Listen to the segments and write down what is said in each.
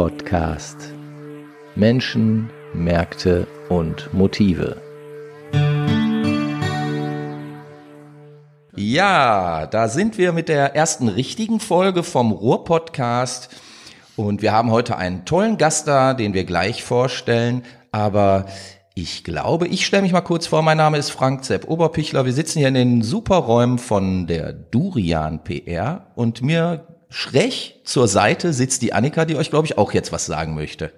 Ruhr-Podcast. Menschen, Märkte und Motive. Ja, da sind wir mit der ersten richtigen Folge vom Ruhr-Podcast. Und wir haben heute einen tollen Gast da, den wir gleich vorstellen. Aber ich glaube, ich stelle mich mal kurz vor. Mein Name ist Frank Zepp Oberpichler. Wir sitzen hier in den Superräumen von der Durian PR und mir schräg zur Seite sitzt die Annika, die euch, glaube ich, auch jetzt was sagen möchte.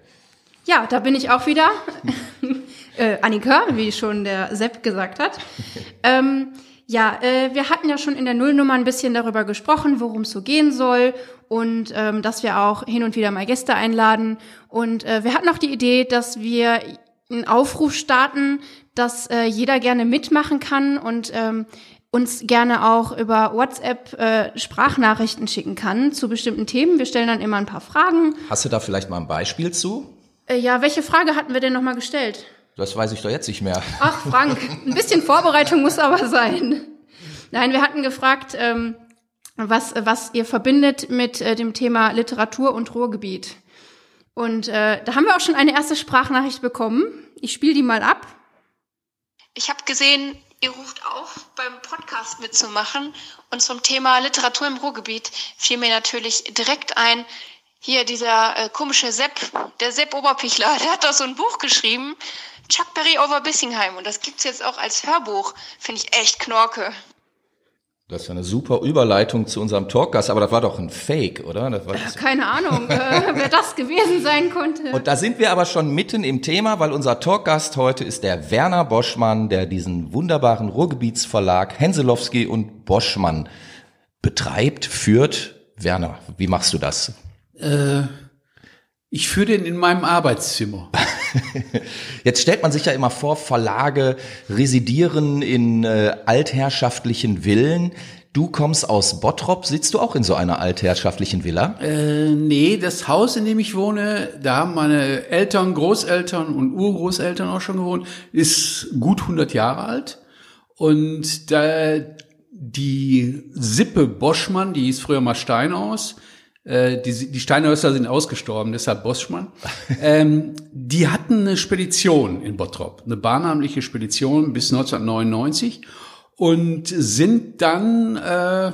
Ja, da bin ich auch wieder. äh, Annika, wie schon der Sepp gesagt hat. ähm, ja, äh, wir hatten ja schon in der Nullnummer ein bisschen darüber gesprochen, worum es so gehen soll und ähm, dass wir auch hin und wieder mal Gäste einladen. Und äh, wir hatten auch die Idee, dass wir einen Aufruf starten, dass äh, jeder gerne mitmachen kann und ähm, uns gerne auch über WhatsApp äh, Sprachnachrichten schicken kann zu bestimmten Themen. Wir stellen dann immer ein paar Fragen. Hast du da vielleicht mal ein Beispiel zu? Äh, ja, welche Frage hatten wir denn nochmal gestellt? Das weiß ich doch jetzt nicht mehr. Ach, Frank, ein bisschen Vorbereitung muss aber sein. Nein, wir hatten gefragt, ähm, was, was ihr verbindet mit äh, dem Thema Literatur und Ruhrgebiet. Und äh, da haben wir auch schon eine erste Sprachnachricht bekommen. Ich spiele die mal ab. Ich habe gesehen, ihr ruft auf, beim Podcast mitzumachen. Und zum Thema Literatur im Ruhrgebiet fiel mir natürlich direkt ein, hier dieser äh, komische Sepp, der Sepp Oberpichler, der hat doch so ein Buch geschrieben, Chuck Berry over Bissingheim. Und das gibt's jetzt auch als Hörbuch. Finde ich echt knorke. Das ist eine super Überleitung zu unserem Talkgast, aber das war doch ein Fake, oder? Das war das Keine Ahnung, äh, wer das gewesen sein konnte. Und da sind wir aber schon mitten im Thema, weil unser Talkgast heute ist der Werner Boschmann, der diesen wunderbaren Ruhrgebietsverlag Henselowski und Boschmann betreibt, führt. Werner, wie machst du das? Äh, ich führe den in meinem Arbeitszimmer. Jetzt stellt man sich ja immer vor, Verlage residieren in äh, altherrschaftlichen Villen. Du kommst aus Bottrop, sitzt du auch in so einer altherrschaftlichen Villa? Äh, nee, das Haus, in dem ich wohne, da haben meine Eltern, Großeltern und Urgroßeltern auch schon gewohnt, ist gut 100 Jahre alt. Und da die Sippe Boschmann, die hieß früher mal Steinhaus, äh, die, die Steinhäuser sind ausgestorben, deshalb Boschmann. ähm, die hatten eine Spedition in Bottrop, eine bahnamliche Spedition bis 1999 und sind dann äh,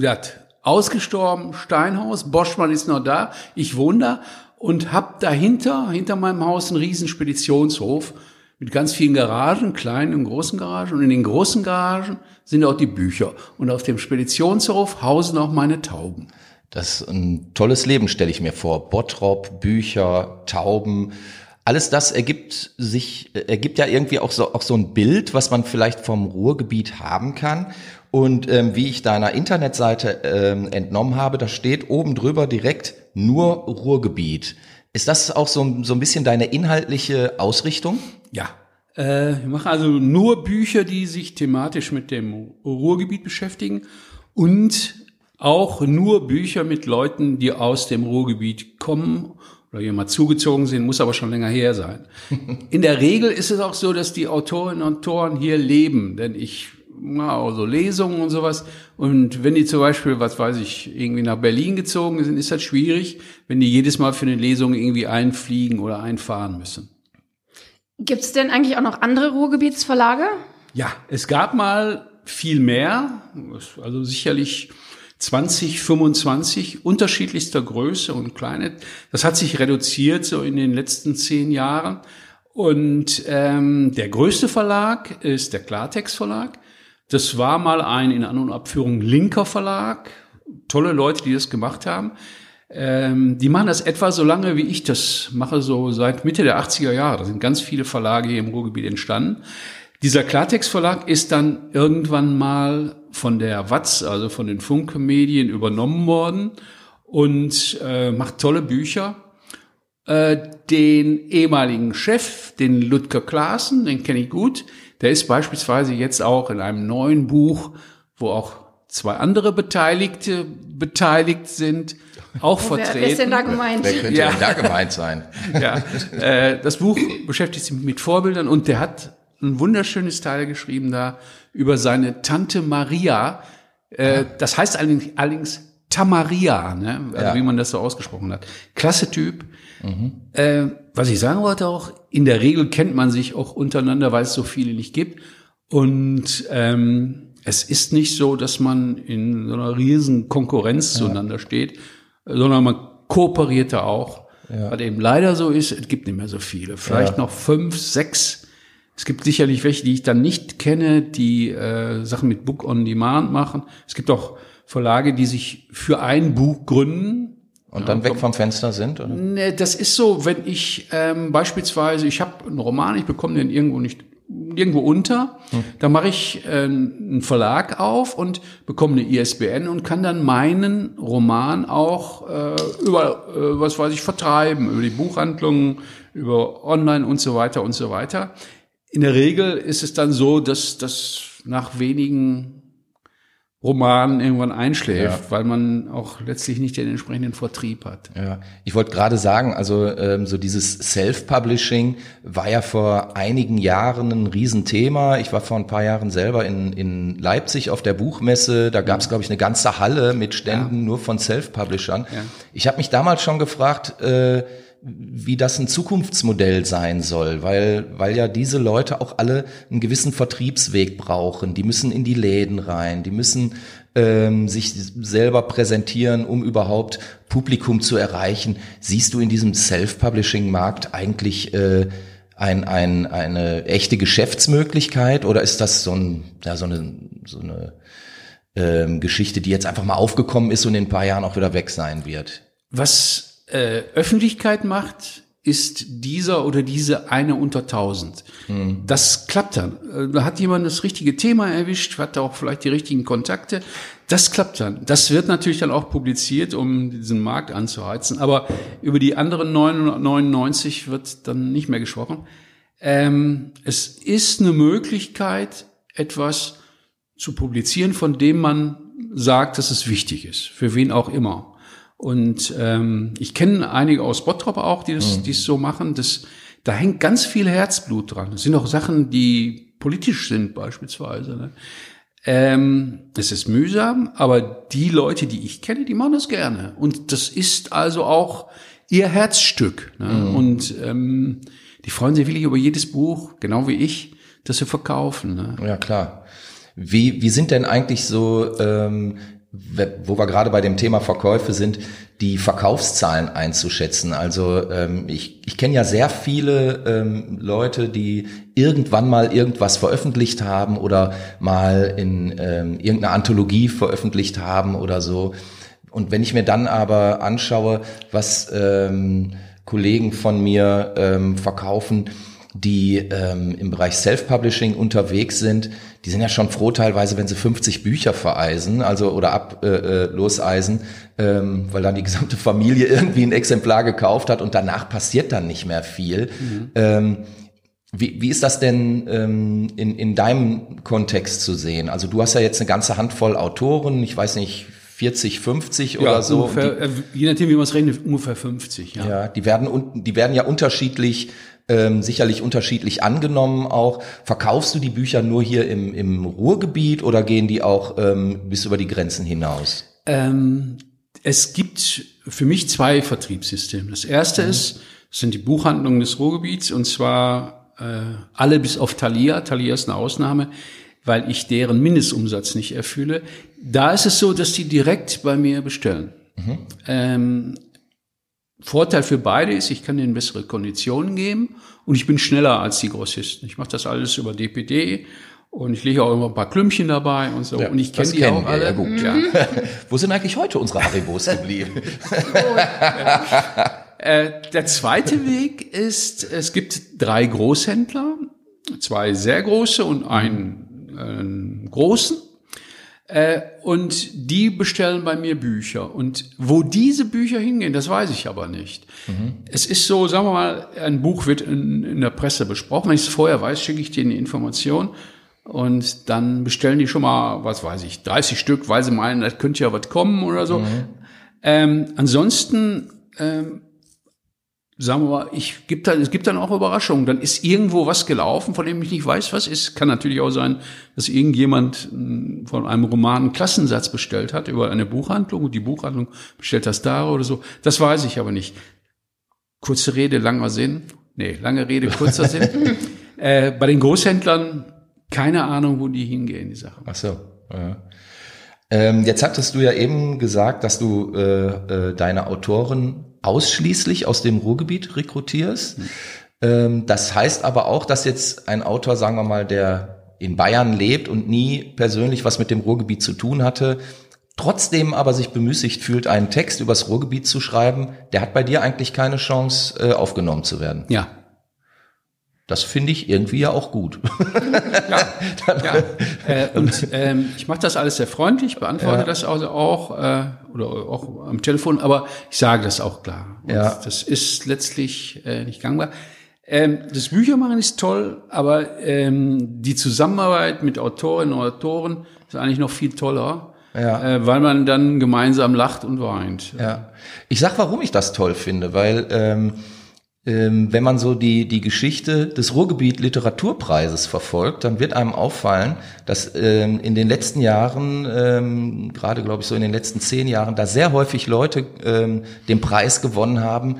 ja, ausgestorben, Steinhaus, Boschmann ist noch da, ich wohne da und hab dahinter, hinter meinem Haus einen riesen Speditionshof mit ganz vielen Garagen, kleinen und großen Garagen. Und in den großen Garagen sind auch die Bücher. Und auf dem Speditionshof hausen auch meine Tauben. Das ist ein tolles Leben, stelle ich mir vor. Bottrop, Bücher, Tauben. Alles das ergibt sich, ergibt ja irgendwie auch so, auch so ein Bild, was man vielleicht vom Ruhrgebiet haben kann. Und ähm, wie ich deiner Internetseite ähm, entnommen habe, da steht oben drüber direkt nur Ruhrgebiet. Ist das auch so, so ein bisschen deine inhaltliche Ausrichtung? Ja. Äh, wir machen also nur Bücher, die sich thematisch mit dem Ruhrgebiet beschäftigen und auch nur Bücher mit Leuten, die aus dem Ruhrgebiet kommen oder hier mal zugezogen sind, muss aber schon länger her sein. In der Regel ist es auch so, dass die Autorinnen und Autoren hier leben, denn ich mache so Lesungen und sowas. Und wenn die zum Beispiel, was weiß ich, irgendwie nach Berlin gezogen sind, ist das schwierig, wenn die jedes Mal für eine Lesung irgendwie einfliegen oder einfahren müssen. Gibt es denn eigentlich auch noch andere Ruhrgebietsverlage? Ja, es gab mal viel mehr, also sicherlich 2025 unterschiedlichster Größe und Kleine. Das hat sich reduziert so in den letzten zehn Jahren. Und ähm, der größte Verlag ist der Klartext Verlag. Das war mal ein in An- und Abführung linker Verlag. Tolle Leute, die das gemacht haben. Ähm, die machen das etwa so lange, wie ich das mache, so seit Mitte der 80er Jahre. Da sind ganz viele Verlage hier im Ruhrgebiet entstanden. Dieser Klartext Verlag ist dann irgendwann mal von der Watz, also von den Funke Medien übernommen worden und äh, macht tolle Bücher. Äh, den ehemaligen Chef, den Ludger Klaassen, den kenne ich gut, der ist beispielsweise jetzt auch in einem neuen Buch, wo auch zwei andere Beteiligte beteiligt sind, auch oh, vertreten. Wer ist denn da gemeint? Wer könnte ja. denn da gemeint sein? ja, äh, das Buch beschäftigt sich mit Vorbildern und der hat ein wunderschönes Teil geschrieben da über seine Tante Maria. Äh, das heißt allerdings, allerdings Tamaria, ne? also Ja. wie man das so ausgesprochen hat. Klasse Typ. Äh, was ich sagen wollte auch, in der Regel kennt man sich auch untereinander, weil es so viele nicht gibt. Und ähm, es ist nicht so, dass man in so einer riesen Konkurrenz zueinander steht, sondern man kooperiert da auch. Weil eben leider so ist, es gibt nicht mehr so viele. Vielleicht Ja. noch fünf, sechs. Es gibt sicherlich welche, die ich dann nicht kenne, die äh, Sachen mit Book on Demand machen. Es gibt auch Verlage, die sich für ein Buch gründen. Und dann weg vom Fenster sind? Oder? Ne, das ist so, wenn ich ähm, beispielsweise, ich habe einen Roman, ich bekomme den irgendwo nicht irgendwo unter, da mache ich äh, einen Verlag auf und bekomme eine ISBN und kann dann meinen Roman auch äh, über, äh, was weiß ich, vertreiben, über die Buchhandlungen, über Online und so weiter und so weiter. In der Regel ist es dann so, dass das nach wenigen Romanen irgendwann einschläft, weil man auch letztlich nicht den entsprechenden Vertrieb hat. Ja, ich wollte gerade sagen, also ähm, so dieses Self-Publishing war ja vor einigen Jahren ein Riesenthema. Ich war vor ein paar Jahren selber in, in Leipzig auf der Buchmesse. Da gab es, glaube ich, eine ganze Halle mit Ständen nur von Self-Publishern. Ich habe mich damals schon gefragt, äh, wie das ein Zukunftsmodell sein soll, weil, weil ja diese Leute auch alle einen gewissen Vertriebsweg brauchen. Die müssen in die Läden rein, die müssen ähm, sich selber präsentieren, um überhaupt Publikum zu erreichen. Siehst du in diesem Self-Publishing-Markt eigentlich äh, ein, ein, eine echte Geschäftsmöglichkeit oder ist das so, ein, ja, so eine, so eine ähm, Geschichte, die jetzt einfach mal aufgekommen ist und in ein paar Jahren auch wieder weg sein wird? Was äh, Öffentlichkeit macht, ist dieser oder diese eine unter tausend. Das klappt dann. Äh, Da hat jemand das richtige Thema erwischt, hat auch vielleicht die richtigen Kontakte. Das klappt dann. Das wird natürlich dann auch publiziert, um diesen Markt anzuheizen. Aber über die anderen 999 wird dann nicht mehr gesprochen. Ähm, es ist eine Möglichkeit, etwas zu publizieren, von dem man sagt, dass es wichtig ist, für wen auch immer. Und ähm, ich kenne einige aus Bottrop auch, die das, die es so machen. Das, da hängt ganz viel Herzblut dran. Es sind auch Sachen, die politisch sind beispielsweise. Ne? Ähm, es ist mühsam, aber die Leute, die ich kenne, die machen das gerne. Und das ist also auch ihr Herzstück. Ne? Und ähm, die freuen sich wirklich über jedes Buch, genau wie ich, das sie verkaufen. Ne? Ja, klar. Wie, wie sind denn eigentlich so, ähm, wo wir gerade bei dem Thema Verkäufe sind, die Verkaufszahlen einzuschätzen? Also ähm, ich, ich kenne ja sehr viele ähm, Leute, die irgendwann mal irgendwas veröffentlicht haben oder mal in ähm, irgendeiner Anthologie veröffentlicht haben oder so. Und wenn ich mir dann aber anschaue, was ähm, Kollegen von mir ähm, verkaufen, die ähm, im Bereich Self-Publishing unterwegs sind, die sind ja schon froh teilweise, wenn sie 50 Bücher vereisen, also oder ab äh, äh, loseisen, ähm, weil dann die gesamte Familie irgendwie ein Exemplar gekauft hat und danach passiert dann nicht mehr viel. Ähm, wie, wie ist das denn ähm, in, in deinem Kontext zu sehen? Also du hast ja jetzt eine ganze Handvoll Autoren, ich weiß nicht, 40, 50 oder so. ungefähr, äh, je nachdem, wie man es rechnet, ungefähr 50. Ja. Ja, die werden die werden ja unterschiedlich ähm, sicherlich unterschiedlich angenommen auch. Verkaufst du die Bücher nur hier im, im Ruhrgebiet oder gehen die auch ähm, bis über die Grenzen hinaus? Ähm, es gibt für mich zwei Vertriebssysteme. Das erste ist, das sind die Buchhandlungen des Ruhrgebiets und zwar äh, alle bis auf Thalia. Thalia ist eine Ausnahme, weil ich deren Mindestumsatz nicht erfülle. Da ist es so, dass die direkt bei mir bestellen. Ähm, Vorteil für beide ist, ich kann denen bessere Konditionen geben und ich bin schneller als die Grossisten. Ich mache das alles über DPD und ich lege auch immer ein paar Klümpchen dabei und so. Ja, und ich kenne die auch alle. ja, gut. Ja. Wo sind eigentlich heute unsere Haribos geblieben? Äh, der zweite Weg ist, es gibt drei Großhändler, zwei sehr große und einen äh, großen. Äh, und die bestellen bei mir Bücher. Und wo diese Bücher hingehen, das weiß ich aber nicht. Es ist so, sagen wir mal, ein Buch wird in, in der Presse besprochen. Wenn ich es vorher weiß, schicke ich denen die Information. Und dann bestellen die schon mal, was weiß ich, 30 Stück, weil sie meinen, das könnte ja was kommen oder so. Ähm, ansonsten ähm, sagen wir mal, ich gibt dann, es gibt dann auch Überraschungen. Dann ist irgendwo was gelaufen, von dem ich nicht weiß, was ist. Kann natürlich auch sein, dass irgendjemand hm, von einem Roman einen Klassensatz bestellt hat über eine Buchhandlung und die Buchhandlung bestellt das da oder so. Das weiß ich aber nicht. Kurze Rede, langer Sinn. Nee, lange Rede, kurzer Sinn. Äh, bei den Großhändlern keine Ahnung, wo die hingehen, die Sache. Ach so. Ja. Ähm, jetzt hattest du ja eben gesagt, dass du äh, äh, deine Autoren ausschließlich aus dem Ruhrgebiet rekrutierst. Mhm. Das heißt aber auch, dass jetzt ein Autor, sagen wir mal, der in Bayern lebt und nie persönlich was mit dem Ruhrgebiet zu tun hatte, trotzdem aber sich bemüßigt fühlt, einen Text übers Ruhrgebiet zu schreiben, der hat bei dir eigentlich keine Chance, äh, aufgenommen zu werden. Ja, das finde ich irgendwie ja auch gut. ja, ja. Äh, und ähm, ich mache das alles sehr freundlich, beantworte ja. das also auch äh, oder auch am Telefon, aber ich sage das auch klar. Und ja. Das ist letztlich äh, nicht gangbar. Ähm, das Büchermachen ist toll, aber ähm, die Zusammenarbeit mit Autorinnen und Autoren ist eigentlich noch viel toller. Ja. Äh, weil man dann gemeinsam lacht und weint. Ja. Ich sag, warum ich das toll finde, weil ähm, ähm, wenn man so die, die Geschichte des Ruhrgebiet Literaturpreises verfolgt, dann wird einem auffallen, dass ähm, in den letzten Jahren, ähm, gerade glaube ich so in den letzten zehn Jahren, da sehr häufig Leute ähm, den Preis gewonnen haben,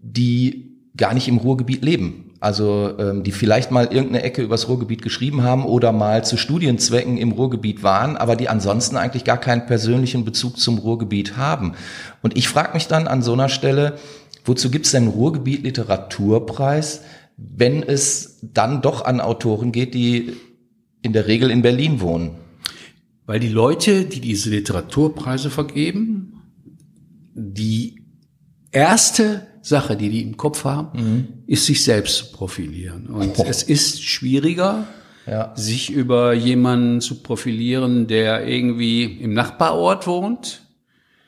die gar nicht im Ruhrgebiet leben. Also ähm, die vielleicht mal irgendeine Ecke übers Ruhrgebiet geschrieben haben oder mal zu Studienzwecken im Ruhrgebiet waren, aber die ansonsten eigentlich gar keinen persönlichen Bezug zum Ruhrgebiet haben. Und ich frage mich dann an so einer Stelle, Wozu gibt es denn Ruhrgebiet Literaturpreis, wenn es dann doch an Autoren geht, die in der Regel in Berlin wohnen? Weil die Leute, die diese Literaturpreise vergeben, die erste Sache, die die im Kopf haben, mhm. ist sich selbst zu profilieren. Und oh. es ist schwieriger, ja. sich über jemanden zu profilieren, der irgendwie im Nachbarort wohnt,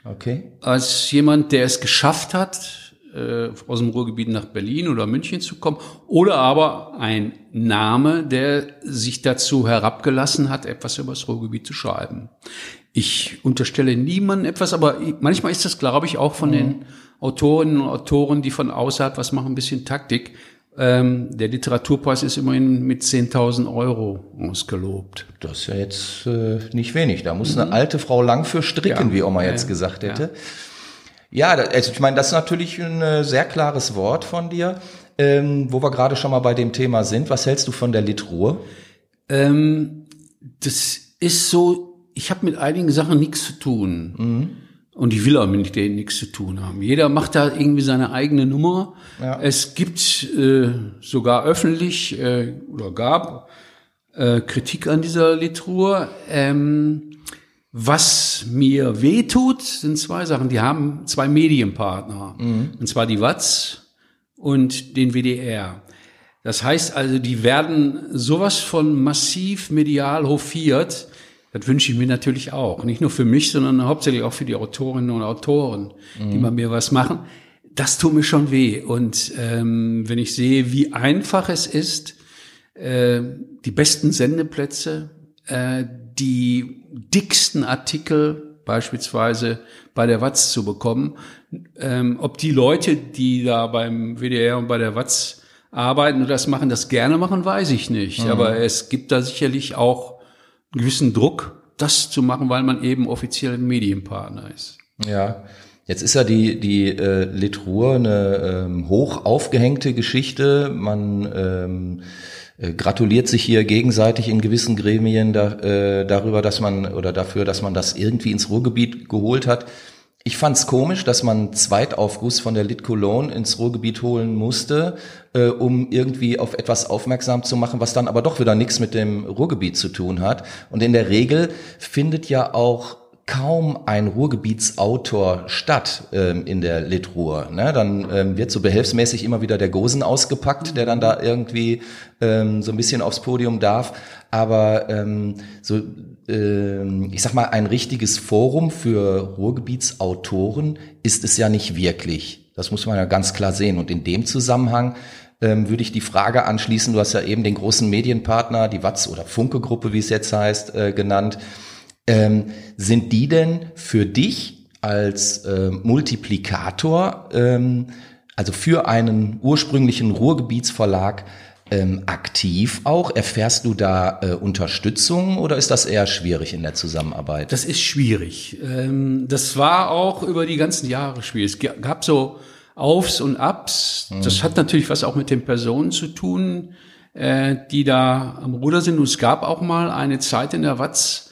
okay. als jemand, der es geschafft hat, äh, aus dem Ruhrgebiet nach Berlin oder München zu kommen, oder aber ein Name, der sich dazu herabgelassen hat, etwas über das Ruhrgebiet zu schreiben. Ich unterstelle niemandem etwas, aber manchmal ist das, glaube ich, auch von mhm. den Autorinnen und Autoren, die von außerhalb was machen, ein bisschen Taktik. Ähm, der Literaturpreis ist immerhin mit 10.000 Euro ausgelobt. Das ist ja jetzt äh, nicht wenig. Da muss mhm. eine alte Frau lang für stricken, ja. wie Oma jetzt gesagt hätte. Ja. Ja, also ich meine, das ist natürlich ein äh, sehr klares Wort von dir. Ähm, wo wir gerade schon mal bei dem Thema sind, was hältst du von der Litruhe? Ähm, das ist so, ich habe mit einigen Sachen nichts zu tun. Mhm. Und ich will auch mit denen nichts zu tun haben. Jeder macht da irgendwie seine eigene Nummer. Ja. Es gibt äh, sogar öffentlich äh, oder gab äh, Kritik an dieser Litruhe. Ähm, was mir wehtut, sind zwei Sachen. Die haben zwei Medienpartner. Mhm. Und zwar die Watz und den WDR. Das heißt also, die werden sowas von massiv medial hofiert. Das wünsche ich mir natürlich auch. Nicht nur für mich, sondern hauptsächlich auch für die Autorinnen und Autoren, mhm. die bei mir was machen. Das tut mir schon weh. Und ähm, wenn ich sehe, wie einfach es ist, äh, die besten Sendeplätze, äh, die dicksten Artikel beispielsweise bei der Watz zu bekommen. Ähm, ob die Leute, die da beim WDR und bei der Watz arbeiten und das machen, das gerne machen, weiß ich nicht. Mhm. Aber es gibt da sicherlich auch einen gewissen Druck, das zu machen, weil man eben offiziell Medienpartner ist. Ja. Jetzt ist ja die, die äh, Litruhe eine ähm, hoch aufgehängte Geschichte. Man ähm, äh, gratuliert sich hier gegenseitig in gewissen Gremien da, äh, darüber, dass man oder dafür, dass man das irgendwie ins Ruhrgebiet geholt hat. Ich fand's komisch, dass man Zweitaufguss von der Lit Cologne ins Ruhrgebiet holen musste, äh, um irgendwie auf etwas aufmerksam zu machen, was dann aber doch wieder nichts mit dem Ruhrgebiet zu tun hat. Und in der Regel findet ja auch kaum ein Ruhrgebietsautor statt ähm, in der Litruhr. Ne? Dann ähm, wird so behelfsmäßig immer wieder der Gosen ausgepackt, der dann da irgendwie ähm, so ein bisschen aufs Podium darf. Aber ähm, so, ähm, ich sag mal, ein richtiges Forum für Ruhrgebietsautoren ist es ja nicht wirklich. Das muss man ja ganz klar sehen. Und in dem Zusammenhang ähm, würde ich die Frage anschließen, du hast ja eben den großen Medienpartner, die Watz oder Funke-Gruppe, wie es jetzt heißt, äh, genannt. Ähm, sind die denn für dich als äh, Multiplikator ähm, also für einen ursprünglichen Ruhrgebietsverlag ähm, aktiv auch? Erfährst du da äh, Unterstützung oder ist das eher schwierig in der Zusammenarbeit? Das ist schwierig. Ähm, das war auch über die ganzen Jahre schwierig. Es gab so Aufs und Abs. Mhm. Das hat natürlich was auch mit den Personen zu tun, äh, die da am Ruder sind. Und es gab auch mal eine Zeit in der Watz,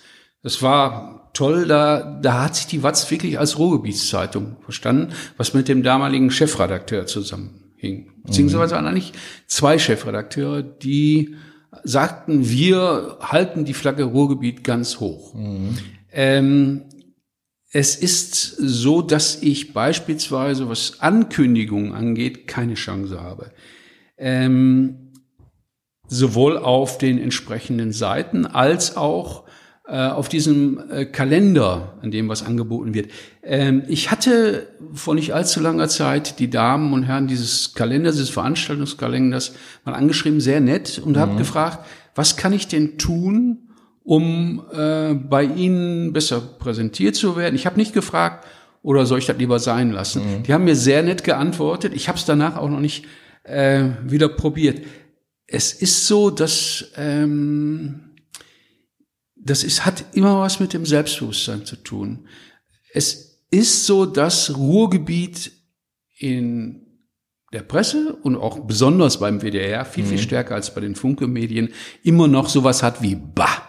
das war toll, da, da hat sich die Watz wirklich als Ruhrgebietszeitung verstanden, was mit dem damaligen Chefredakteur zusammenhing. Beziehungsweise waren eigentlich zwei Chefredakteure, die sagten, wir halten die Flagge Ruhrgebiet ganz hoch. Mhm. Ähm, es ist so, dass ich beispielsweise, was Ankündigungen angeht, keine Chance habe. Ähm, sowohl auf den entsprechenden Seiten als auch auf diesem äh, Kalender, an dem was angeboten wird. Ähm, ich hatte vor nicht allzu langer Zeit die Damen und Herren dieses Kalenders, dieses Veranstaltungskalenders mal angeschrieben, sehr nett, und mhm. habe gefragt, was kann ich denn tun, um äh, bei Ihnen besser präsentiert zu werden. Ich habe nicht gefragt, oder soll ich das lieber sein lassen? Mhm. Die haben mir sehr nett geantwortet. Ich habe es danach auch noch nicht äh, wieder probiert. Es ist so, dass ähm, das ist, hat immer was mit dem Selbstbewusstsein zu tun. Es ist so, dass Ruhrgebiet in der Presse und auch besonders beim WDR viel, mhm. viel stärker als bei den Funke-Medien immer noch sowas hat wie Bah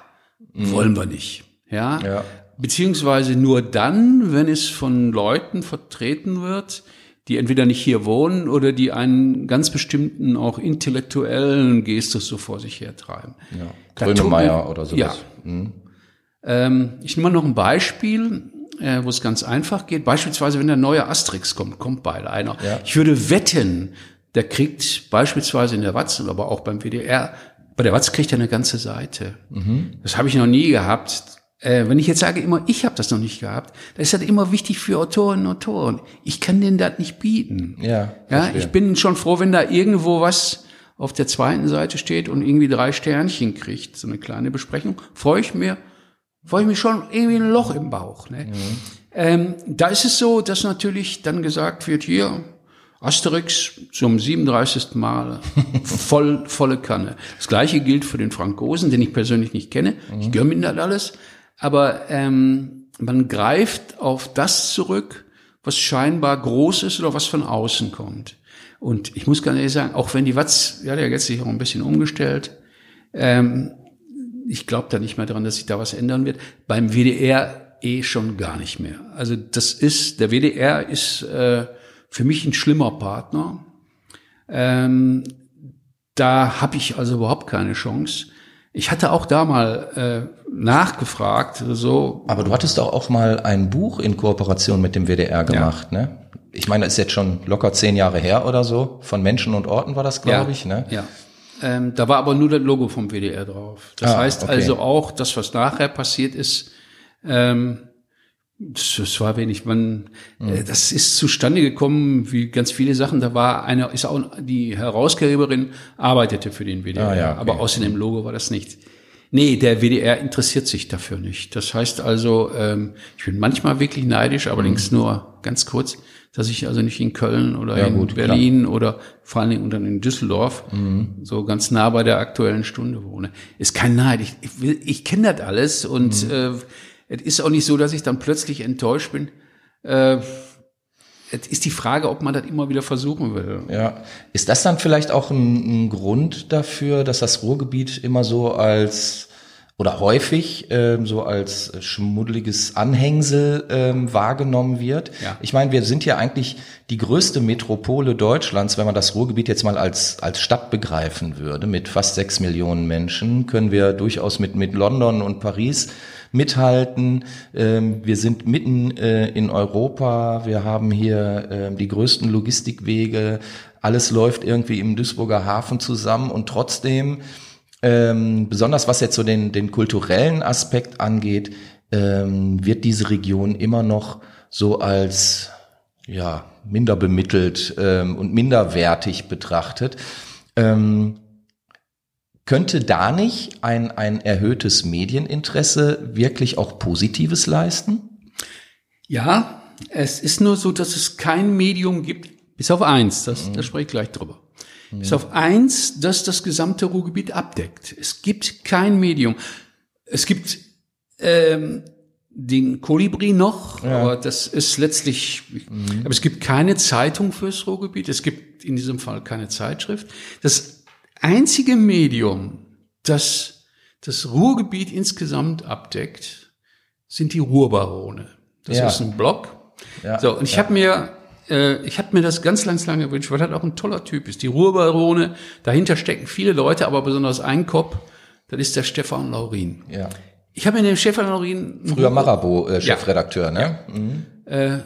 Mhm. Wollen wir nicht. Ja? ja. Beziehungsweise nur dann, wenn es von Leuten vertreten wird, die entweder nicht hier wohnen oder die einen ganz bestimmten, auch intellektuellen Gestus so vor sich hertreiben. Ja. Grönemeyer oder sowas. Ja. Mhm. Ähm, ich nehme mal noch ein Beispiel, äh, wo es ganz einfach geht. Beispielsweise, wenn der neue Asterix kommt, kommt bald einer. Ja. Ich würde wetten, der kriegt beispielsweise in der Watson, aber auch beim WDR bei der Watz kriegt er eine ganze Seite. Mhm. Das habe ich noch nie gehabt. Äh, wenn ich jetzt sage immer, ich habe das noch nicht gehabt, dann ist das immer wichtig für Autorinnen und Autoren. Ich kann denen das nicht bieten. Ja, ja ich bin schon froh, wenn da irgendwo was auf der zweiten Seite steht und irgendwie drei Sternchen kriegt, so eine kleine Besprechung, freue ich mir, freue ich mich schon irgendwie ein Loch im Bauch. Ne? Mhm. Ähm, da ist es so, dass natürlich dann gesagt wird, hier, Asterix zum 37. Mal voll, volle Kanne. Das gleiche gilt für den Frankosen, den ich persönlich nicht kenne. Mhm. Ich gönne ihm das alles. Aber ähm, man greift auf das zurück, was scheinbar groß ist oder was von außen kommt. Und ich muss ganz ehrlich sagen, auch wenn die Watz, ja, der hat sich auch ein bisschen umgestellt, ähm, ich glaube da nicht mehr dran, dass sich da was ändern wird. Beim WDR eh schon gar nicht mehr. Also das ist, der WDR ist äh, für mich ein schlimmer Partner. Ähm, da habe ich also überhaupt keine Chance. Ich hatte auch da mal äh, nachgefragt, so. Aber du hattest doch auch mal ein Buch in Kooperation mit dem WDR gemacht, ja. ne? Ich meine, das ist jetzt schon locker zehn Jahre her oder so. Von Menschen und Orten war das, glaube ja, ich, ne? Ja. Ähm, da war aber nur das Logo vom WDR drauf. Das ah, heißt okay. also auch, das, was nachher passiert ist, ähm, das war wenig. Man, mhm. das ist zustande gekommen, wie ganz viele Sachen. Da war eine, ist auch die Herausgeberin arbeitete für den WDR, ah, ja, okay. aber außer dem Logo war das nicht. Nee, der WDR interessiert sich dafür nicht. Das heißt also, ähm, ich bin manchmal wirklich neidisch, allerdings mhm. nur ganz kurz, dass ich also nicht in Köln oder ja, in gut, Berlin klar. oder vor allen Dingen dann in Düsseldorf mhm. so ganz nah bei der aktuellen Stunde wohne. Ist kein Neid. Ich, ich, ich kenne das alles und mhm. äh, es ist auch nicht so, dass ich dann plötzlich enttäuscht bin. Äh, es ist die Frage, ob man das immer wieder versuchen will. Ja. Ist das dann vielleicht auch ein, ein Grund dafür, dass das Ruhrgebiet immer so als oder häufig ähm, so als schmuddeliges Anhängsel ähm, wahrgenommen wird. Ja. Ich meine, wir sind ja eigentlich die größte Metropole Deutschlands, wenn man das Ruhrgebiet jetzt mal als als Stadt begreifen würde. Mit fast sechs Millionen Menschen können wir durchaus mit mit London und Paris mithalten. Ähm, wir sind mitten äh, in Europa. Wir haben hier äh, die größten Logistikwege. Alles läuft irgendwie im Duisburger Hafen zusammen und trotzdem, ähm, besonders was jetzt so den, den kulturellen Aspekt angeht, ähm, wird diese Region immer noch so als ja minder bemittelt ähm, und minderwertig betrachtet. Ähm, könnte da nicht ein, ein erhöhtes Medieninteresse wirklich auch Positives leisten? Ja, es ist nur so, dass es kein Medium gibt, bis auf eins, das, da spreche ich gleich drüber. Bis auf eins, das das gesamte Ruhrgebiet abdeckt. Es gibt kein Medium. Es gibt ähm, den Kolibri noch, aber das ist letztlich, aber es gibt keine Zeitung fürs Ruhrgebiet, es gibt in diesem Fall keine Zeitschrift. Das einzige Medium, das das Ruhrgebiet insgesamt abdeckt, sind die Ruhrbarone. Das Ja. ist ein Blog. Ja, So, und ich habe mir, äh, ich habe mir das ganz, ganz lange gewünscht, weil das auch ein toller Typ ist. Die Ruhrbarone, dahinter stecken viele Leute, aber besonders ein Kopf, das ist der Stefan Laurin. Ja. Ich habe mir den Stefan Laurin Früher Marabo-Chefredakteur, ne? äh,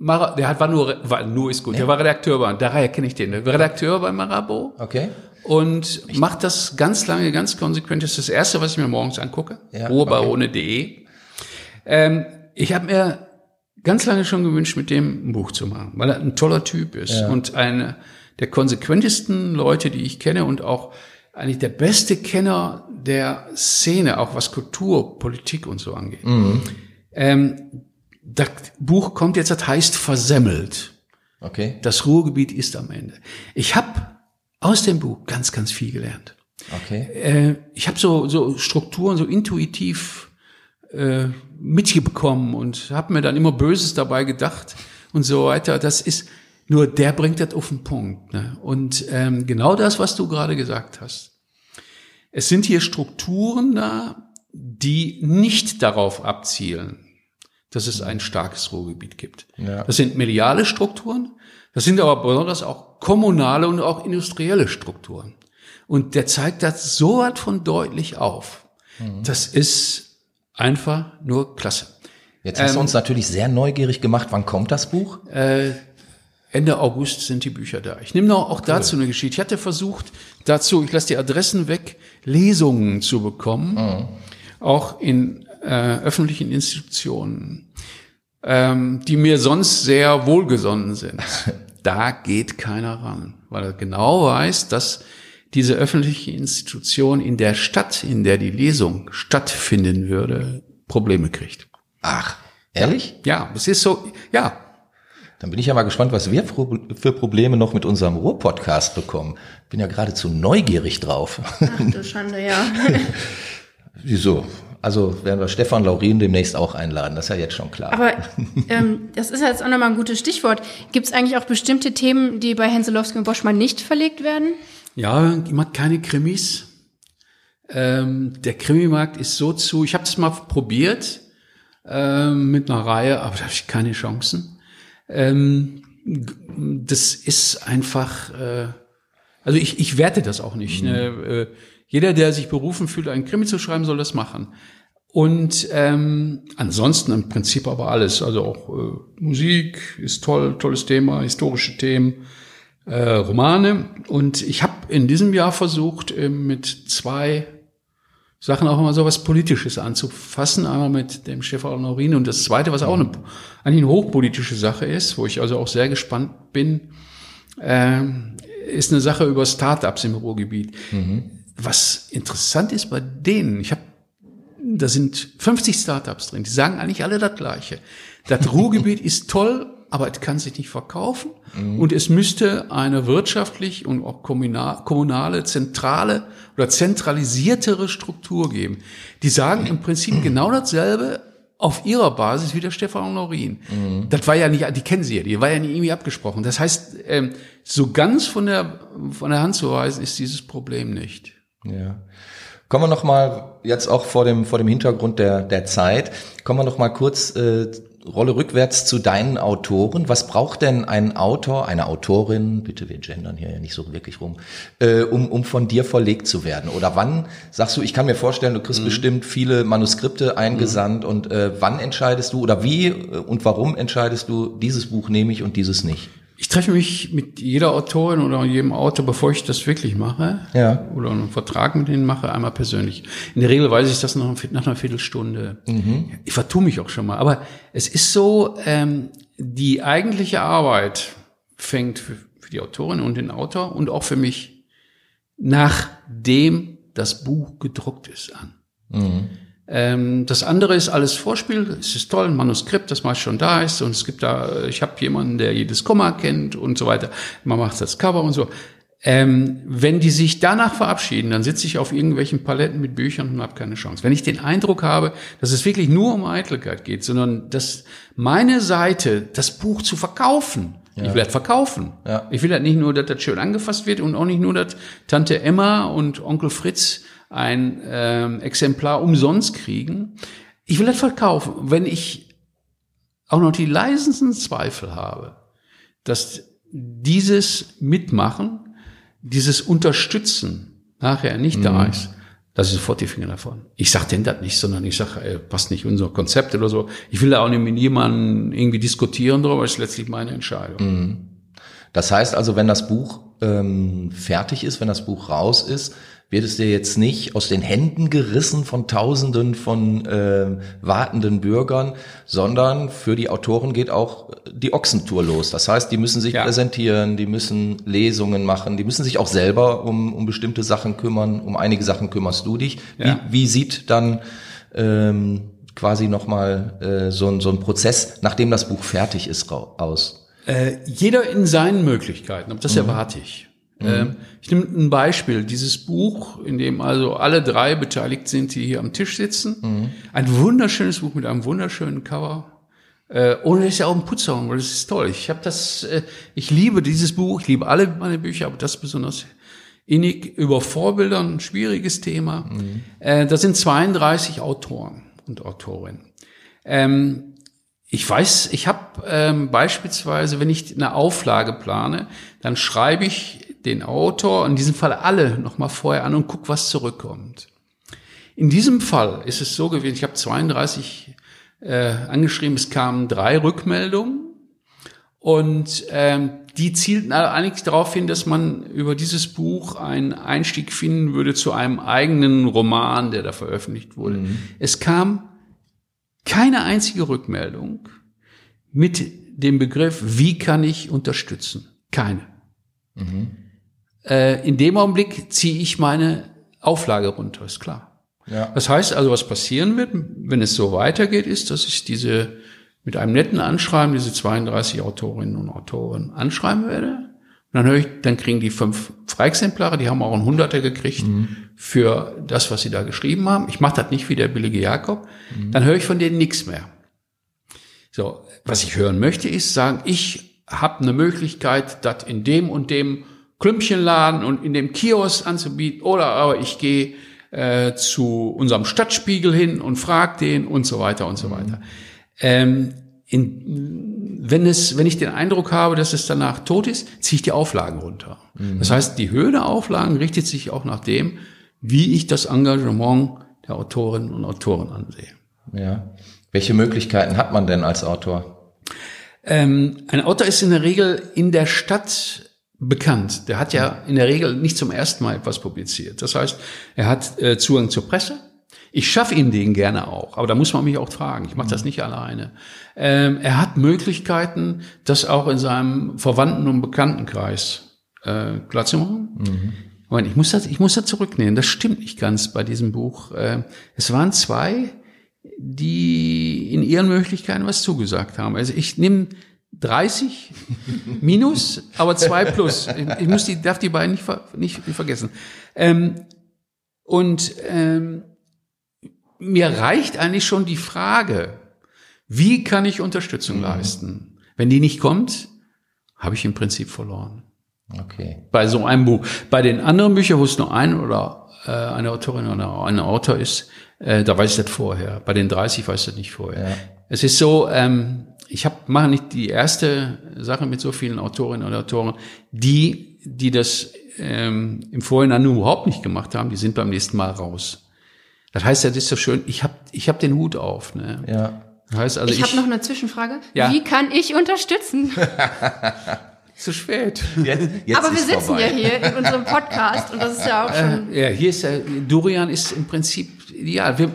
Mara, der hat, war nur, war nur ist gut, der war Redakteur bei, daher kenne ich den, der war Redakteur bei Marabo Okay. und macht das ganz lange, ganz konsequent. Das ist das Erste, was ich mir morgens angucke. Ja, Ruhrbarone.de. Ähm, ich habe mir ganz lange schon gewünscht, mit dem ein Buch zu machen, weil er ein toller Typ ist und einer der konsequentesten Leute, die ich kenne und auch eigentlich der beste Kenner der Szene, auch was Kultur, Politik und so angeht. Ähm, das Buch kommt jetzt, das heißt Versemmelt. Okay. Das Ruhrgebiet ist am Ende. Ich habe aus dem Buch ganz, ganz viel gelernt. Okay. Äh, ich habe so, so Strukturen so intuitiv äh, mitbekommen und habe mir dann immer Böses dabei gedacht und so weiter. Das ist nur der bringt das auf den Punkt. Ne? Und ähm, genau das, was du gerade gesagt hast. Es sind hier Strukturen da, die nicht darauf abzielen, dass es ein starkes Ruhrgebiet gibt. Ja. Das sind mediale Strukturen, das sind aber besonders auch kommunale und auch industrielle Strukturen. Und der zeigt das so weit von deutlich auf. Das ist einfach nur klasse. Jetzt hast du Ähm, uns natürlich sehr neugierig gemacht. Wann kommt das Buch? Äh, Ende August sind die Bücher da. Ich nehme noch auch dazu eine Geschichte. Ich hatte versucht, dazu, ich lasse die Adressen weg, Lesungen zu bekommen, auch in äh, öffentlichen Institutionen, ähm, die mir sonst sehr wohlgesonnen sind. Da geht keiner ran, weil er genau weiß, dass diese öffentliche Institution in der Stadt, in der die Lesung stattfinden würde, Probleme kriegt. Ach, ehrlich? Ja, es ist so, ja, Dann bin ich ja mal gespannt, was wir für Probleme noch mit unserem Ruhr-Podcast bekommen. Bin ja geradezu neugierig drauf. Ach du Schande, ja. Wieso? Also werden wir Stefan Laurin demnächst auch einladen, das ist ja jetzt schon klar. Aber ähm, das ist jetzt auch nochmal ein gutes Stichwort. Gibt es eigentlich auch bestimmte Themen, die bei Henselowski und Boschmann nicht verlegt werden? Ja, ich mag keine Krimis. Ähm, der Krimimarkt ist so zu. Ich habe das mal probiert ähm, mit einer Reihe, aber da habe ich keine Chancen. Ähm, das ist einfach. Äh, also ich, ich werte das auch nicht. Ne? Äh, jeder, der sich berufen fühlt, einen Krimi zu schreiben, soll das machen. Und ähm, ansonsten im Prinzip aber alles. Also auch äh, Musik ist toll, tolles Thema, historische Themen äh, Romane. Und ich habe in diesem Jahr versucht, ähm, mit zwei Sachen auch mal so was Politisches anzufassen. Einmal mit dem Stefan Norin und das zweite, was auch eine, eigentlich eine hochpolitische Sache ist, wo ich also auch sehr gespannt bin, ähm, ist eine Sache über Startups im Ruhrgebiet. Was interessant ist bei denen, ich habe da sind 50 Startups drin, die sagen eigentlich alle das Gleiche. Das Ruhrgebiet ist toll, aber es kann sich nicht verkaufen und es müsste eine wirtschaftlich und auch kommunal- kommunale, zentrale oder zentralisiertere Struktur geben. Die sagen im Prinzip genau dasselbe auf ihrer Basis wie der Stefan Norin. Das war ja nicht, die kennen sie ja, die war ja nicht irgendwie abgesprochen. Das heißt, ähm, so ganz von der, von der Hand zu weisen ist dieses Problem nicht. Ja. Kommen wir noch mal jetzt auch vor dem vor dem Hintergrund der der Zeit. Kommen wir noch mal kurz äh, Rolle rückwärts zu deinen Autoren. Was braucht denn ein Autor, eine Autorin? Bitte, wir gendern hier ja nicht so wirklich rum, äh, um um von dir verlegt zu werden. Oder wann sagst du? Ich kann mir vorstellen, du kriegst bestimmt viele Manuskripte eingesandt. Und äh, wann entscheidest du oder wie äh, und warum entscheidest du dieses Buch nehme ich und dieses nicht? Ich treffe mich mit jeder Autorin oder jedem Autor, bevor ich das wirklich mache. Ja. Oder einen Vertrag mit denen mache, einmal persönlich. In der Regel weiß ich das nach, nach einer Viertelstunde. Ich vertue mich auch schon mal. Aber es ist so, ähm, die eigentliche Arbeit fängt für, für die Autorin und den Autor und auch für mich nachdem das Buch gedruckt ist an. Ähm, das andere ist alles Vorspiel. Es ist toll, ein Manuskript, das meist schon da ist. Und es gibt da, ich habe jemanden, der jedes Komma kennt und so weiter. Man macht das Cover und so. Ähm, wenn die sich danach verabschieden, dann sitze ich auf irgendwelchen Paletten mit Büchern und habe keine Chance. Wenn ich den Eindruck habe, dass es wirklich nur um Eitelkeit geht, sondern dass meine Seite, das Buch zu verkaufen, ja. ich will das verkaufen. Ja. Ich will das nicht nur, dass das schön angefasst wird und auch nicht nur, dass Tante Emma und Onkel Fritz ein ähm, Exemplar umsonst kriegen. Ich will das verkaufen. Wenn ich auch noch die leisesten Zweifel habe, dass dieses Mitmachen dieses Unterstützen nachher nicht mhm. da ist, das ist sofort die Finger davon. Ich sag denn das nicht, sondern ich sage, passt nicht unser Konzept oder so. Ich will da auch nicht mit jemandem irgendwie diskutieren darüber, ist letztlich meine Entscheidung. Mhm. Das heißt also, wenn das Buch ähm, fertig ist, wenn das Buch raus ist, wird es dir jetzt nicht aus den Händen gerissen von Tausenden von äh, wartenden Bürgern, sondern für die Autoren geht auch die Ochsentour los. Das heißt, die müssen sich ja. präsentieren, die müssen Lesungen machen, die müssen sich auch selber um, um bestimmte Sachen kümmern. Um einige Sachen kümmerst du dich. Ja. Wie, wie sieht dann ähm, quasi nochmal äh, so, ein, so ein Prozess, nachdem das Buch fertig ist, aus? Äh, jeder in seinen Möglichkeiten, das mhm. erwarte ich. Mhm. Ähm, ich nehme ein Beispiel, dieses Buch, in dem also alle drei beteiligt sind, die hier am Tisch sitzen. Mhm. Ein wunderschönes Buch mit einem wunderschönen Cover. Äh, ohne ist ja auch ein Putzraum, weil das ist toll. Ich habe das, äh, ich liebe dieses Buch, ich liebe alle meine Bücher, aber das besonders innig über Vorbildern, ein schwieriges Thema. Mhm. Äh, das sind 32 Autoren und Autorinnen. Ähm, ich weiß, ich habe ähm, beispielsweise, wenn ich eine Auflage plane, dann schreibe ich den Autor, in diesem Fall alle, nochmal vorher an und guck, was zurückkommt. In diesem Fall ist es so gewesen, ich habe 32 äh, angeschrieben, es kamen drei Rückmeldungen und ähm, die zielten eigentlich darauf hin, dass man über dieses Buch einen Einstieg finden würde zu einem eigenen Roman, der da veröffentlicht wurde. Mhm. Es kam keine einzige Rückmeldung mit dem Begriff, wie kann ich unterstützen? Keine. Mhm äh, in dem Augenblick ziehe ich meine Auflage runter, ist klar. Ja. Das heißt also, was passieren wird, wenn es so weitergeht, ist, dass ich diese mit einem netten Anschreiben diese 32 Autorinnen und Autoren anschreiben werde. Und dann höre ich, dann kriegen die fünf Freiexemplare, die haben auch ein Hunderter gekriegt mhm. für das, was sie da geschrieben haben. Ich mache das nicht wie der billige Jakob. Mhm. Dann höre ich von denen nichts mehr. So, was ich hören möchte, ist sagen, ich habe eine Möglichkeit, das in dem und dem Klümpchenladen und in dem Kiosk anzubieten oder aber ich gehe äh, zu unserem Stadtspiegel hin und frag den und so weiter und so weiter. Ähm, in, wenn es, wenn ich den Eindruck habe, dass es danach tot ist, ziehe ich die Auflagen runter. Mhm. Das heißt, die Höhe der Auflagen richtet sich auch nach dem, wie ich das Engagement der Autorinnen und Autoren ansehe. Ja. Welche Möglichkeiten hat man denn als Autor? Ähm, ein Autor ist in der Regel in der Stadt bekannt. Der hat ja in der Regel nicht zum ersten Mal etwas publiziert. Das heißt, er hat äh, Zugang zur Presse. Ich schaffe ihm den gerne auch, aber da muss man mich auch fragen. Ich mache das nicht alleine. Ähm, er hat Möglichkeiten, das auch in seinem Verwandten- und Bekanntenkreis äh, klar zu machen. Mhm. Moment, ich muss das, ich muss das zurücknehmen. Das stimmt nicht ganz bei diesem Buch. Äh, es waren zwei, die in ihren Möglichkeiten was zugesagt haben. Also ich nehme 30 minus, aber 2 plus. Ich muss die, darf die beiden nicht, nicht, nicht vergessen. Ähm, und ähm, mir reicht eigentlich schon die Frage, wie kann ich Unterstützung mhm. leisten? Wenn die nicht kommt, habe ich im Prinzip verloren. Okay. Bei so einem Buch. Bei den anderen Büchern, wo es nur ein oder äh, eine Autorin oder ein Autor ist, äh, da weiß ich das vorher. Bei den 30 weiß ich das nicht vorher. Ja. Es ist so, ähm, ich hab, mache nicht die erste Sache mit so vielen Autorinnen und Autoren, die, die das ähm, im Vorhinein überhaupt nicht gemacht haben, die sind beim nächsten Mal raus. Das heißt, das ist so schön, ich habe ich hab den Hut auf. Ne? Ja. Das heißt also, ich habe noch eine Zwischenfrage. Ja. Wie kann ich unterstützen? Zu spät. Jetzt, jetzt Aber wir sitzen vorbei. ja hier in unserem Podcast und das ist ja auch schon. Äh, ja, hier ist ja, Dorian ist im Prinzip ideal. Wir,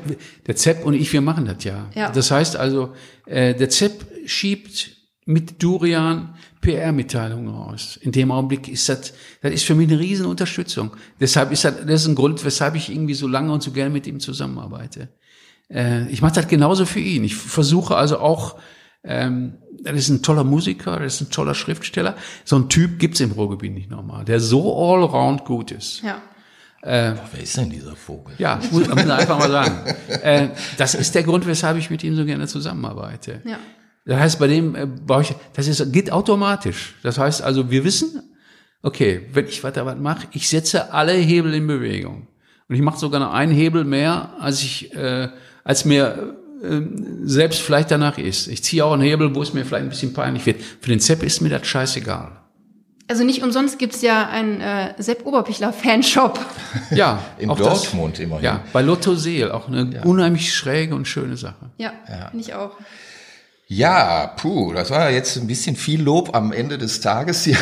der Zepp und ich, wir machen das ja. ja. Das heißt also, äh, der Zepp schiebt mit Durian PR-Mitteilungen raus. In dem Augenblick ist das, das ist für mich eine riesen Unterstützung. Deshalb ist das, das ist ein Grund, weshalb ich irgendwie so lange und so gerne mit ihm zusammenarbeite. Äh, ich mache das genauso für ihn. Ich versuche also auch, ähm, das ist ein toller Musiker, das ist ein toller Schriftsteller. So ein Typ gibt's im Ruhrgebiet nicht nochmal, der so allround gut ist. Ja. Wer ist denn dieser Vogel? Ja, muss man einfach mal sagen. Äh, das ist der Grund, weshalb ich mit ihm so gerne zusammenarbeite. Ja. Das heißt, bei dem äh, baue ich, das ist, geht automatisch. Das heißt also, wir wissen, okay, wenn ich weiter was mache, ich setze alle Hebel in Bewegung. Und ich mache sogar noch einen Hebel mehr, als ich, äh, als mir äh, selbst vielleicht danach ist. Ich ziehe auch einen Hebel, wo es mir vielleicht ein bisschen peinlich wird. Für den Zepp ist mir das scheißegal. Also nicht umsonst gibt's ja einen äh, Sepp Oberpichler Fanshop. Ja, In auch Dortmund das, immerhin. Ja, bei Lotto Seel, auch eine unheimlich schräge und schöne Sache. Ja, finde ich auch. Ja, puh, das war jetzt ein bisschen viel Lob am Ende des Tages hier.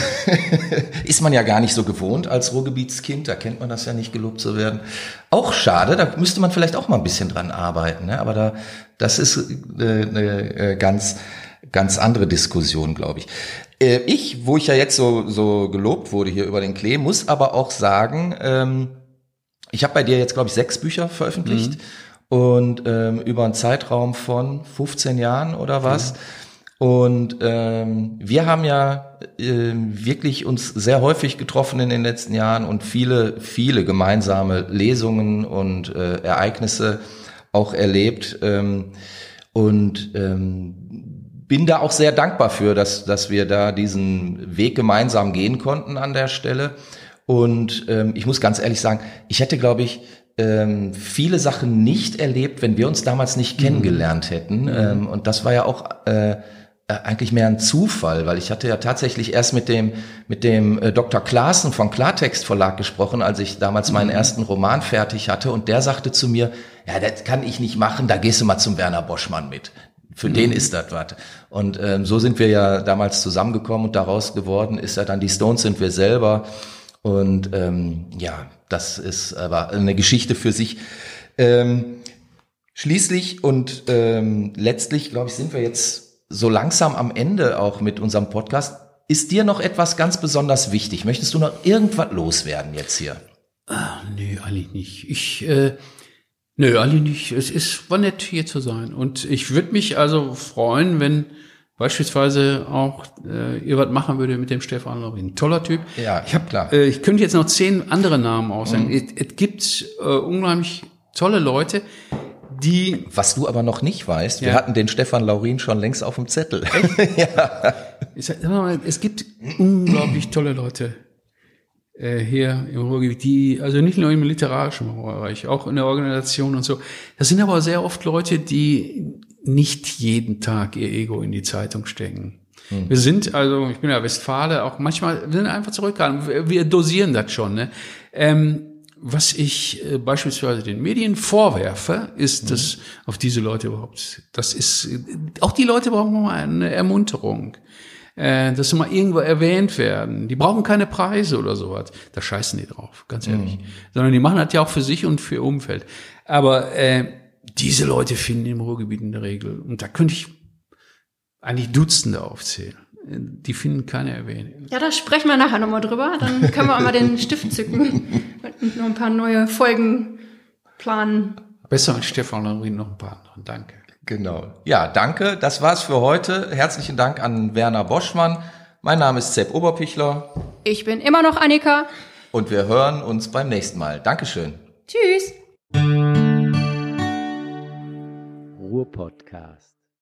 Ist man ja gar nicht so gewohnt als Ruhrgebietskind, da kennt man das ja nicht, gelobt zu werden. Auch schade, da müsste man vielleicht auch mal ein bisschen dran arbeiten, ne? aber da, das ist äh, eine äh, ganz, ganz andere Diskussion, glaube ich. Äh, Ich, wo ich ja jetzt so, so gelobt wurde hier über den Klee, muss aber auch sagen, ähm, ich habe bei dir jetzt, glaube ich, sechs Bücher veröffentlicht und ähm, über einen Zeitraum von 15 Jahren oder was. Und ähm, wir haben ja ähm, wirklich uns sehr häufig getroffen in den letzten Jahren und viele, viele gemeinsame Lesungen und äh, Ereignisse auch erlebt. Ähm, und ähm, bin da auch sehr dankbar für, dass, dass wir da diesen Weg gemeinsam gehen konnten an der Stelle. Und ähm, ich muss ganz ehrlich sagen, ich hätte, glaube ich, ähm, viele Sachen nicht erlebt, wenn wir uns damals nicht kennengelernt hätten. Ähm, und das war ja auch äh, äh, eigentlich mehr ein Zufall, weil ich hatte ja tatsächlich erst mit dem mit dem äh, Dr. Klaassen von Klartext Verlag gesprochen, als ich damals meinen ersten Roman fertig hatte und der sagte zu mir, ja, das kann ich nicht machen, da gehst du mal zum Werner Boschmann mit. Für den ist das was. Und ähm, so sind wir ja damals zusammengekommen und daraus geworden ist ja dann die Stones sind wir selber. Und ähm, ja, das ist aber eine Geschichte für sich. Ähm, schließlich und ähm, letztlich, glaube ich, sind wir jetzt so langsam am Ende auch mit unserem Podcast. Ist dir noch etwas ganz besonders wichtig? Möchtest du noch irgendwas loswerden jetzt hier? Nee, eigentlich nicht. Ich, äh, nö, eigentlich nicht. Es ist, war nett hier zu sein. Und ich würde mich also freuen, wenn beispielsweise auch äh, ihr was machen würde mit dem Stefan Laurin. Toller Typ. Ja, ich hab, klar. Äh, ich könnte jetzt noch zehn andere Namen aussagen. Es, es gibt äh, unheimlich tolle Leute, die Was du aber noch nicht weißt, wir Ja. hatten den Stefan Laurin schon längst auf dem Zettel. Sag mal, es gibt unglaublich tolle Leute äh, hier im Ruhrgebiet, die, also nicht nur im literarischen Bereich, auch in der Organisation und so. Das sind aber sehr oft Leute, die nicht jeden Tag ihr Ego in die Zeitung stecken. Wir sind, also ich bin ja Westfale, auch manchmal wir sind einfach zurückgehalten. Wir, wir dosieren das schon. Ne? Ähm, was ich äh, beispielsweise den Medien vorwerfe, ist, dass auf diese Leute überhaupt, das ist, auch die Leute brauchen mal eine Ermunterung, äh, dass sie mal irgendwo erwähnt werden. Die brauchen keine Preise oder sowas. Da scheißen die drauf, ganz ehrlich. Sondern die machen das ja auch für sich und für ihr Umfeld. Aber äh, diese Leute finden im Ruhrgebiet in der Regel, und da könnte ich eigentlich Dutzende aufzählen. Äh, Die finden keine Erwähnung. Ja, da sprechen wir nachher nochmal drüber. Dann können wir auch mal den Stift zücken und noch ein paar neue Folgen planen. Besser als Stefan Laurin noch ein paar andere. Danke. Genau. Ja, danke. Das war's für heute. Herzlichen Dank an Werner Boschmann. Mein Name ist Sepp Oberpichler Ich bin immer noch Annika. und wir hören uns beim nächsten Mal. Dankeschön. Tschüss. Ruhr-Podcast.